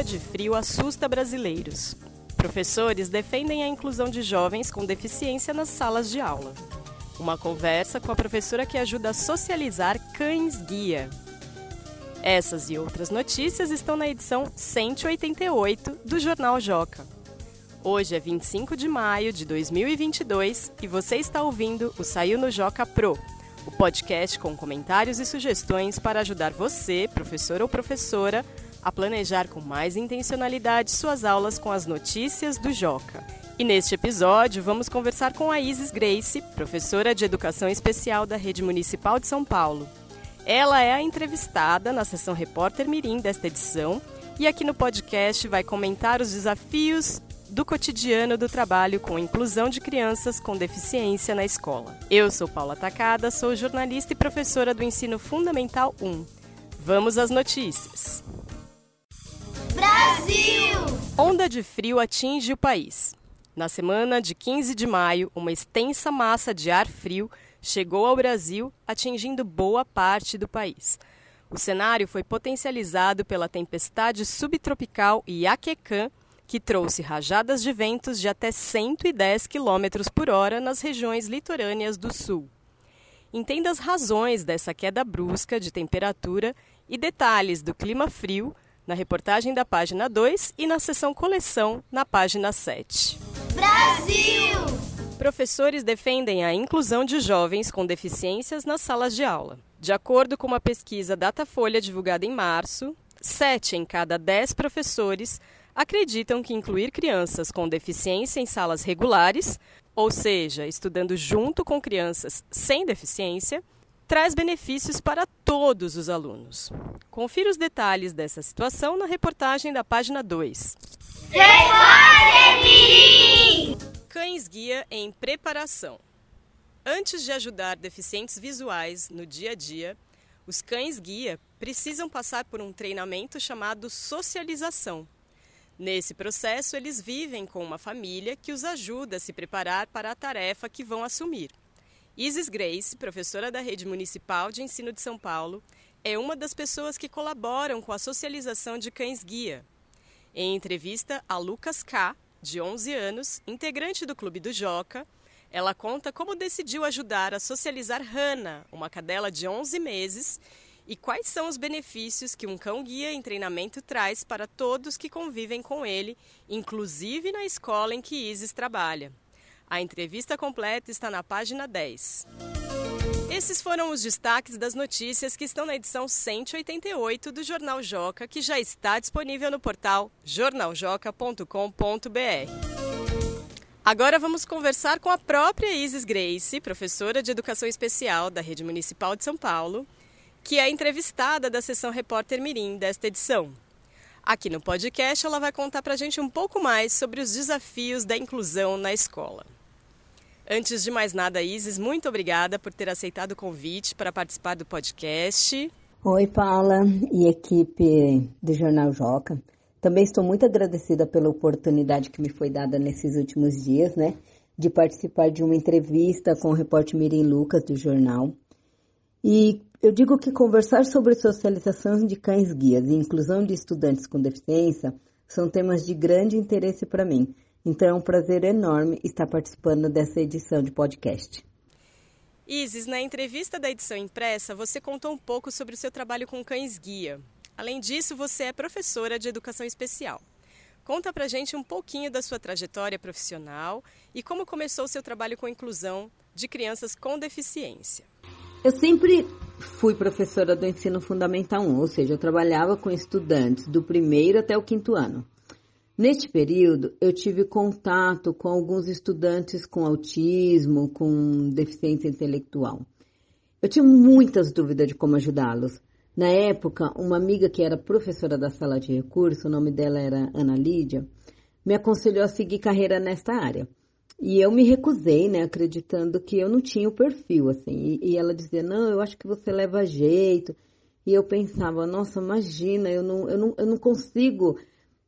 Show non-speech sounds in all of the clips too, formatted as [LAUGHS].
Onda de frio assusta brasileiros. Professores defendem a inclusão de jovens com deficiência nas salas de aula. Uma conversa com a professora que ajuda a socializar cães guia. Essas e outras notícias estão na edição 188 do Jornal Joca. Hoje é 25 de maio de 2022 e você está ouvindo o Saiu no Joca Pro, o podcast com comentários e sugestões para ajudar você, professor ou professora, a planejar com mais intencionalidade suas aulas com as notícias do Joca. E neste episódio, vamos conversar com a Isis Grace, professora de Educação Especial da Rede Municipal de São Paulo. Ela é a entrevistada na sessão Repórter Mirim desta edição e aqui no podcast vai comentar os desafios do cotidiano do trabalho com inclusão de crianças com deficiência na escola. Eu sou Paula Tacada, sou jornalista e professora do Ensino Fundamental 1. Vamos às notícias. Onda de frio atinge o país. Na semana de 15 de maio, uma extensa massa de ar frio chegou ao Brasil, atingindo boa parte do país. O cenário foi potencializado pela tempestade subtropical Iaquecã, que trouxe rajadas de ventos de até 110 km por hora nas regiões litorâneas do sul. Entenda as razões dessa queda brusca de temperatura e detalhes do clima frio na reportagem da página 2 e na seção coleção na página 7. Brasil! Professores defendem a inclusão de jovens com deficiências nas salas de aula. De acordo com uma pesquisa Datafolha divulgada em março, 7 em cada 10 professores acreditam que incluir crianças com deficiência em salas regulares, ou seja, estudando junto com crianças sem deficiência, traz benefícios para todos os alunos. Confira os detalhes dessa situação na reportagem da página 2. Cães guia em preparação. Antes de ajudar deficientes visuais no dia a dia, os cães guia precisam passar por um treinamento chamado socialização. Nesse processo, eles vivem com uma família que os ajuda a se preparar para a tarefa que vão assumir. Isis Grace, professora da Rede Municipal de Ensino de São Paulo, é uma das pessoas que colaboram com a socialização de cães-guia. Em entrevista a Lucas K., de 11 anos, integrante do Clube do Joca, ela conta como decidiu ajudar a socializar Hannah, uma cadela de 11 meses, e quais são os benefícios que um cão-guia em treinamento traz para todos que convivem com ele, inclusive na escola em que Isis trabalha. A entrevista completa está na página 10. Esses foram os destaques das notícias que estão na edição 188 do Jornal Joca, que já está disponível no portal jornaljoca.com.br. Agora vamos conversar com a própria Isis Grace, professora de Educação Especial da Rede Municipal de São Paulo, que é entrevistada da sessão Repórter Mirim desta edição. Aqui no podcast ela vai contar para a gente um pouco mais sobre os desafios da inclusão na escola. Antes de mais nada, Isis, muito obrigada por ter aceitado o convite para participar do podcast. Oi, Paula e equipe do Jornal Joca. Também estou muito agradecida pela oportunidade que me foi dada nesses últimos dias, né, de participar de uma entrevista com o repórter Mirim Lucas do jornal. E eu digo que conversar sobre socialização de cães guias e inclusão de estudantes com deficiência são temas de grande interesse para mim então é um prazer enorme estar participando dessa edição de podcast. Isis, na entrevista da edição impressa, você contou um pouco sobre o seu trabalho com cães guia. Além disso, você é professora de educação especial. Conta pra gente um pouquinho da sua trajetória profissional e como começou o seu trabalho com inclusão de crianças com deficiência. Eu sempre fui professora do ensino fundamental 1, ou seja, eu trabalhava com estudantes do primeiro até o quinto ano. Neste período, eu tive contato com alguns estudantes com autismo, com deficiência intelectual. Eu tinha muitas dúvidas de como ajudá-los. Na época, uma amiga que era professora da sala de recurso, o nome dela era Ana Lídia, me aconselhou a seguir carreira nesta área. E eu me recusei, né, acreditando que eu não tinha o perfil, assim. E, e ela dizia, não, eu acho que você leva jeito. E eu pensava, nossa, imagina, eu não, eu não, eu não consigo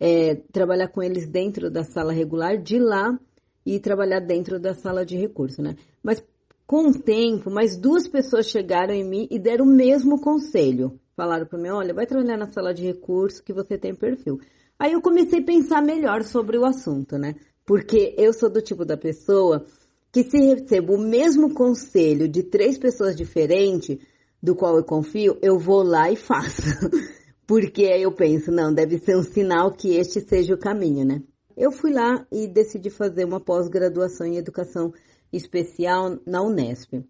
é, trabalhar com eles dentro da sala regular, de lá e trabalhar dentro da sala de recurso, né? Mas com o tempo, mais duas pessoas chegaram em mim e deram o mesmo conselho. falaram para mim, olha, vai trabalhar na sala de recursos que você tem perfil. Aí eu comecei a pensar melhor sobre o assunto, né? Porque eu sou do tipo da pessoa que se recebo o mesmo conselho de três pessoas diferentes, do qual eu confio, eu vou lá e faço. [LAUGHS] Porque eu penso, não, deve ser um sinal que este seja o caminho, né? Eu fui lá e decidi fazer uma pós-graduação em educação especial na Unesp.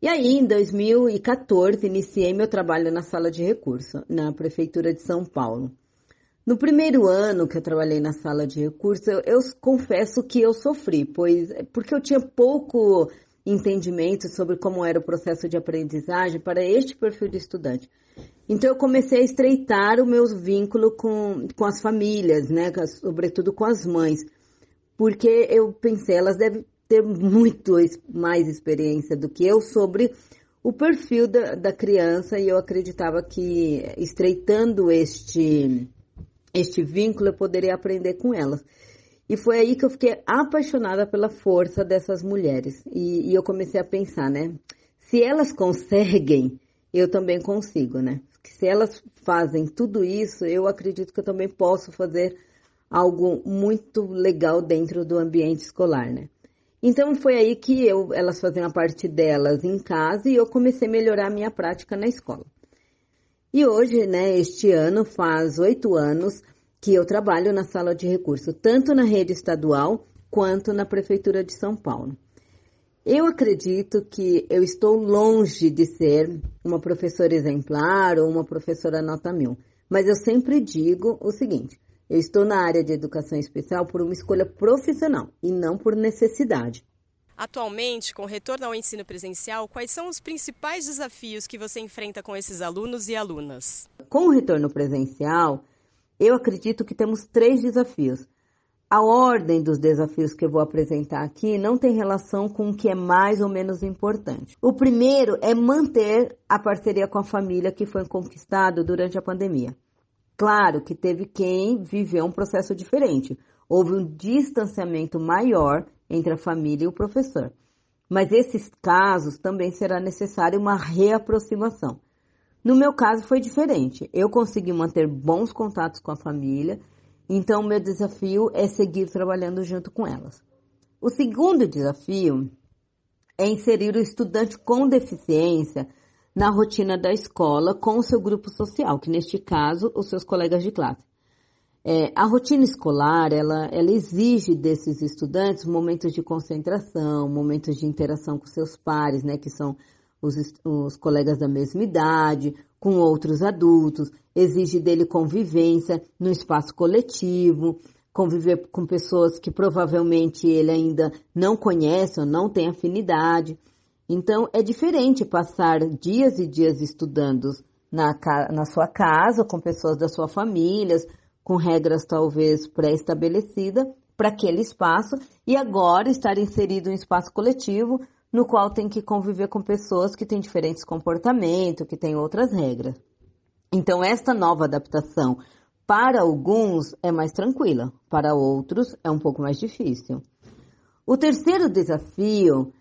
E aí, em 2014, iniciei meu trabalho na sala de recurso, na Prefeitura de São Paulo. No primeiro ano que eu trabalhei na sala de recurso, eu, eu confesso que eu sofri, pois porque eu tinha pouco entendimento sobre como era o processo de aprendizagem para este perfil de estudante. Então eu comecei a estreitar o meu vínculo com, com as famílias, né, sobretudo com as mães, porque eu pensei, elas devem ter muito mais experiência do que eu sobre o perfil da, da criança e eu acreditava que estreitando este este vínculo eu poderia aprender com elas. E foi aí que eu fiquei apaixonada pela força dessas mulheres. E, e, eu comecei a pensar, né? Se elas conseguem, eu também consigo, né? Se elas fazem tudo isso, eu acredito que eu também posso fazer algo muito legal dentro do ambiente escolar, né? Então foi aí que eu, elas faziam a parte delas em casa e eu comecei a melhorar a minha prática na escola. E hoje, né, este ano faz oito anos que eu trabalho na sala de recurso, tanto na rede estadual quanto na Prefeitura de São Paulo. Eu acredito que eu estou longe de ser uma professora exemplar ou uma professora nota mil, mas eu sempre digo o seguinte: eu estou na área de educação especial por uma escolha profissional e não por necessidade. Atualmente, com o retorno ao ensino presencial, quais são os principais desafios que você enfrenta com esses alunos e alunas? Com o retorno presencial, eu acredito que temos três desafios. A ordem dos desafios que eu vou apresentar aqui não tem relação com o que é mais ou menos importante. O primeiro é manter a parceria com a família que foi conquistado durante a pandemia. Claro que teve quem viveu um processo diferente. Houve um distanciamento maior entre a família e o professor. Mas esses casos também será necessária uma reaproximação. No meu caso foi diferente. Eu consegui manter bons contatos com a família, então meu desafio é seguir trabalhando junto com elas. O segundo desafio é inserir o estudante com deficiência na rotina da escola com o seu grupo social, que neste caso, os seus colegas de classe. É, a rotina escolar, ela, ela exige desses estudantes momentos de concentração, momentos de interação com seus pares, né, que são os, os colegas da mesma idade, com outros adultos, exige dele convivência no espaço coletivo, conviver com pessoas que provavelmente ele ainda não conhece ou não tem afinidade. Então, é diferente passar dias e dias estudando na, na sua casa, com pessoas da sua família, com regras talvez pré-estabelecidas para aquele espaço e agora estar inserido em um espaço coletivo no qual tem que conviver com pessoas que têm diferentes comportamentos, que têm outras regras. Então, esta nova adaptação para alguns é mais tranquila, para outros é um pouco mais difícil. O terceiro desafio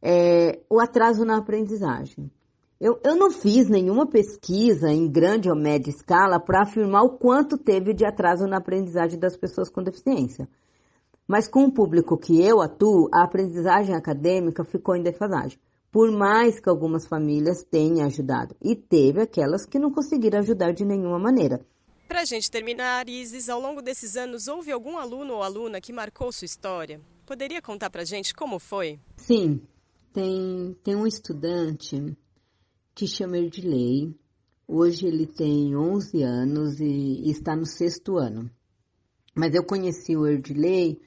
é o atraso na aprendizagem. Eu, eu não fiz nenhuma pesquisa em grande ou média escala para afirmar o quanto teve de atraso na aprendizagem das pessoas com deficiência. Mas com o público que eu atuo, a aprendizagem acadêmica ficou em defasagem. Por mais que algumas famílias tenham ajudado. E teve aquelas que não conseguiram ajudar de nenhuma maneira. Para a gente terminar, Isis, ao longo desses anos, houve algum aluno ou aluna que marcou sua história? Poderia contar para a gente como foi? Sim, tem, tem um estudante que chama Erdilei. Hoje ele tem 11 anos e, e está no sexto ano. Mas eu conheci o Erdilei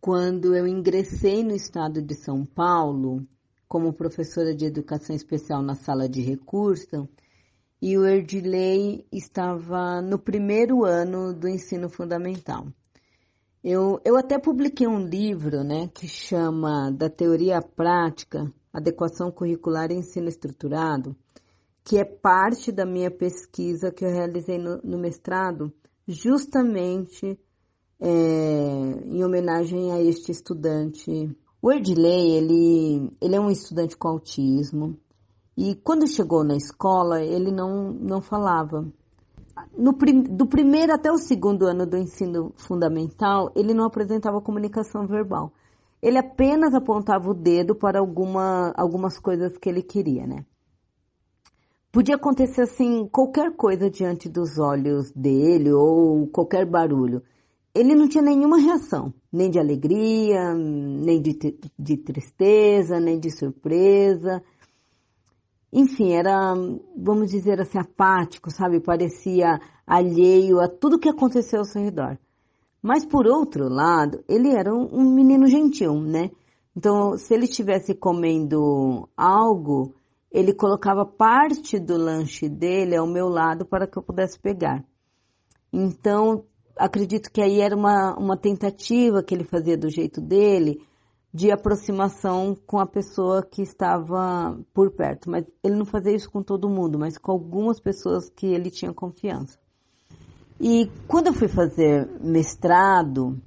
quando eu ingressei no estado de São Paulo como professora de educação especial na sala de recurso e o Erdilei estava no primeiro ano do ensino fundamental. Eu, eu até publiquei um livro né, que chama Da Teoria à Prática Adequação Curricular e Ensino Estruturado, que é parte da minha pesquisa que eu realizei no, no mestrado, justamente é, em homenagem a este estudante. O Erdley, ele, ele é um estudante com autismo, E quando chegou na escola, ele não, não falava. No, do primeiro até o segundo ano do ensino fundamental, ele não apresentava comunicação verbal. Ele apenas apontava o dedo para alguma, algumas coisas que ele queria, né? Podia acontecer assim qualquer coisa diante dos olhos dele ou qualquer barulho. Ele não tinha nenhuma reação, nem de alegria, nem de, de tristeza, nem de surpresa. Enfim, era, vamos dizer assim, apático, sabe? Parecia alheio a tudo que aconteceu ao seu redor. Mas por outro lado, ele era um menino gentil, né? Então, se ele estivesse comendo algo, ele colocava parte do lanche dele ao meu lado para que eu pudesse pegar. Então, acredito que aí era uma, uma tentativa que ele fazia do jeito dele de aproximação com a pessoa que estava por perto. Mas ele não fazia isso com todo mundo, mas com algumas pessoas que ele tinha confiança. E quando eu fui fazer mestrado,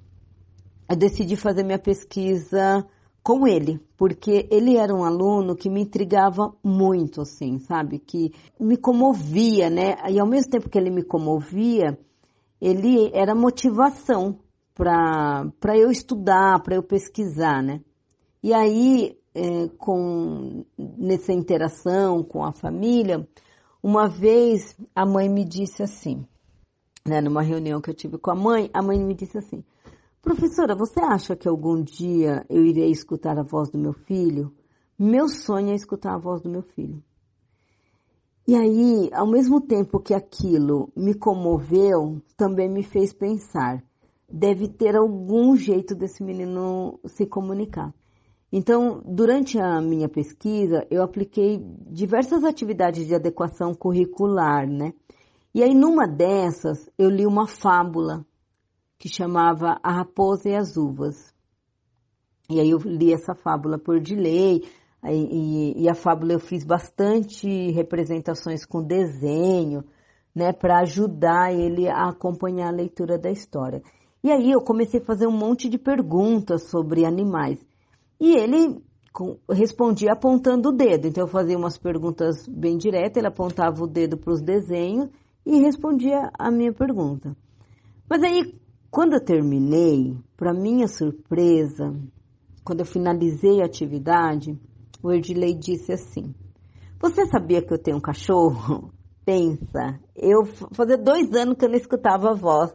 eu decidi fazer minha pesquisa com ele, porque ele era um aluno que me intrigava muito, assim, sabe? Que me comovia, né? E ao mesmo tempo que ele me comovia, ele era motivação para eu estudar, para eu pesquisar, né? E aí, é, com, nessa interação com a família, uma vez a mãe me disse assim, né, numa reunião que eu tive com a mãe, a mãe me disse assim, professora, você acha que algum dia eu irei escutar a voz do meu filho? Meu sonho é escutar a voz do meu filho. E aí, ao mesmo tempo que aquilo me comoveu, também me fez pensar, deve ter algum jeito desse menino se comunicar. Então, durante a minha pesquisa, eu apliquei diversas atividades de adequação curricular, né? E aí, numa dessas, eu li uma fábula que chamava A Raposa e as Uvas. E aí eu li essa fábula por delay, e, e a fábula eu fiz bastante representações com desenho, né, para ajudar ele a acompanhar a leitura da história. E aí eu comecei a fazer um monte de perguntas sobre animais. E ele respondia apontando o dedo. Então eu fazia umas perguntas bem diretas, ele apontava o dedo para os desenhos e respondia a minha pergunta. Mas aí, quando eu terminei, para minha surpresa, quando eu finalizei a atividade, o Erdilei disse assim: Você sabia que eu tenho um cachorro? [LAUGHS] Pensa, eu fazia dois anos que eu não escutava a voz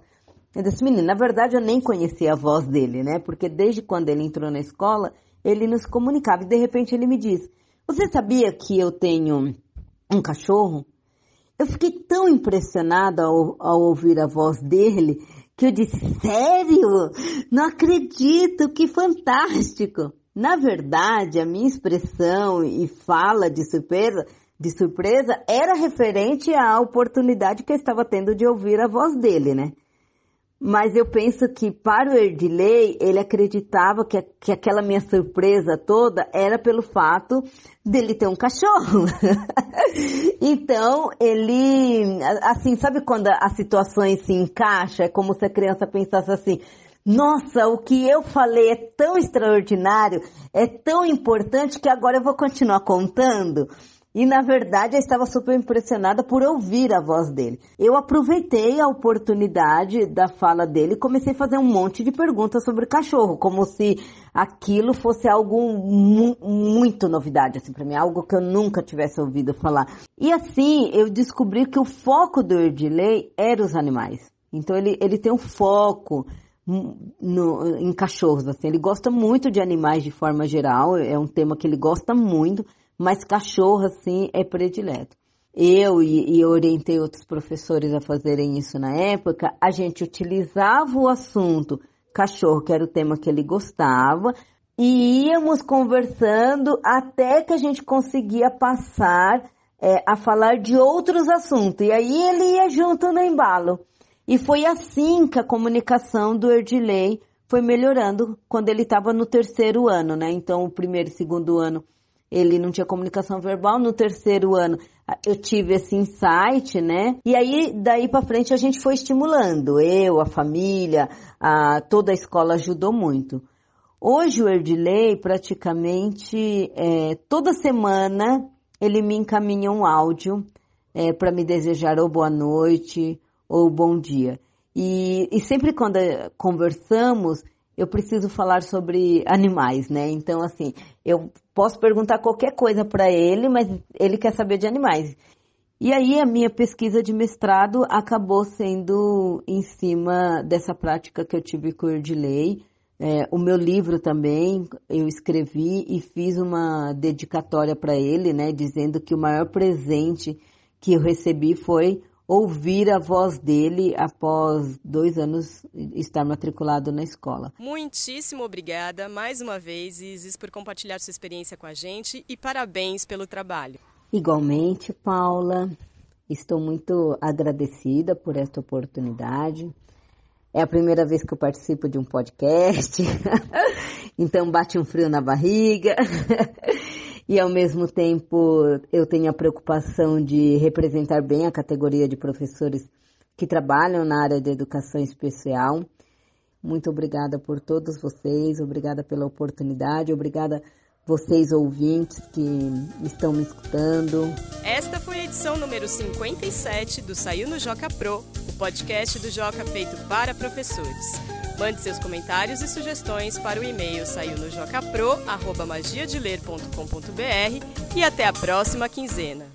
eu disse, menino, na verdade eu nem conhecia a voz dele, né? Porque desde quando ele entrou na escola, ele nos comunicava. E de repente ele me disse, você sabia que eu tenho um cachorro? Eu fiquei tão impressionada ao, ao ouvir a voz dele que eu disse, sério? Não acredito, que fantástico! Na verdade, a minha expressão e fala de surpresa, de surpresa era referente à oportunidade que eu estava tendo de ouvir a voz dele, né? Mas eu penso que para o Erdilei, ele acreditava que, que aquela minha surpresa toda era pelo fato dele ter um cachorro. [LAUGHS] então, ele, assim, sabe quando as situações se encaixam? É como se a criança pensasse assim, nossa, o que eu falei é tão extraordinário, é tão importante que agora eu vou continuar contando. E na verdade eu estava super impressionada por ouvir a voz dele. Eu aproveitei a oportunidade da fala dele e comecei a fazer um monte de perguntas sobre cachorro, como se aquilo fosse algo mu muito novidade assim para mim, algo que eu nunca tivesse ouvido falar. E assim eu descobri que o foco do Erdilei era os animais. Então ele, ele tem um foco no, em cachorros, assim. Ele gosta muito de animais de forma geral, é um tema que ele gosta muito mas cachorro, assim, é predileto. Eu e, e orientei outros professores a fazerem isso na época, a gente utilizava o assunto cachorro, que era o tema que ele gostava, e íamos conversando até que a gente conseguia passar é, a falar de outros assuntos. E aí ele ia junto no embalo. E foi assim que a comunicação do Erdilei foi melhorando quando ele estava no terceiro ano, né? Então, o primeiro e segundo ano ele não tinha comunicação verbal. No terceiro ano, eu tive esse insight, né? E aí, daí para frente, a gente foi estimulando. Eu, a família, a, toda a escola ajudou muito. Hoje, o Erdilei, praticamente, é, toda semana, ele me encaminha um áudio é, para me desejar ou boa noite ou bom dia. E, e sempre quando conversamos, eu preciso falar sobre animais, né? Então, assim, eu posso perguntar qualquer coisa para ele, mas ele quer saber de animais. E aí a minha pesquisa de mestrado acabou sendo em cima dessa prática que eu tive com o Erdilei. É, o meu livro também eu escrevi e fiz uma dedicatória para ele, né, dizendo que o maior presente que eu recebi foi ouvir a voz dele após dois anos estar matriculado na escola. Muitíssimo obrigada mais uma vez, Isis, por compartilhar sua experiência com a gente e parabéns pelo trabalho. Igualmente, Paula, estou muito agradecida por esta oportunidade. É a primeira vez que eu participo de um podcast, [LAUGHS] então bate um frio na barriga. [LAUGHS] e ao mesmo tempo eu tenho a preocupação de representar bem a categoria de professores que trabalham na área de educação especial. Muito obrigada por todos vocês, obrigada pela oportunidade, obrigada vocês ouvintes que estão me escutando. Esta foi edição número 57 do Saiu no Joca Pro, o podcast do Joca feito para professores. Mande seus comentários e sugestões para o e-mail saiu no e até a próxima quinzena.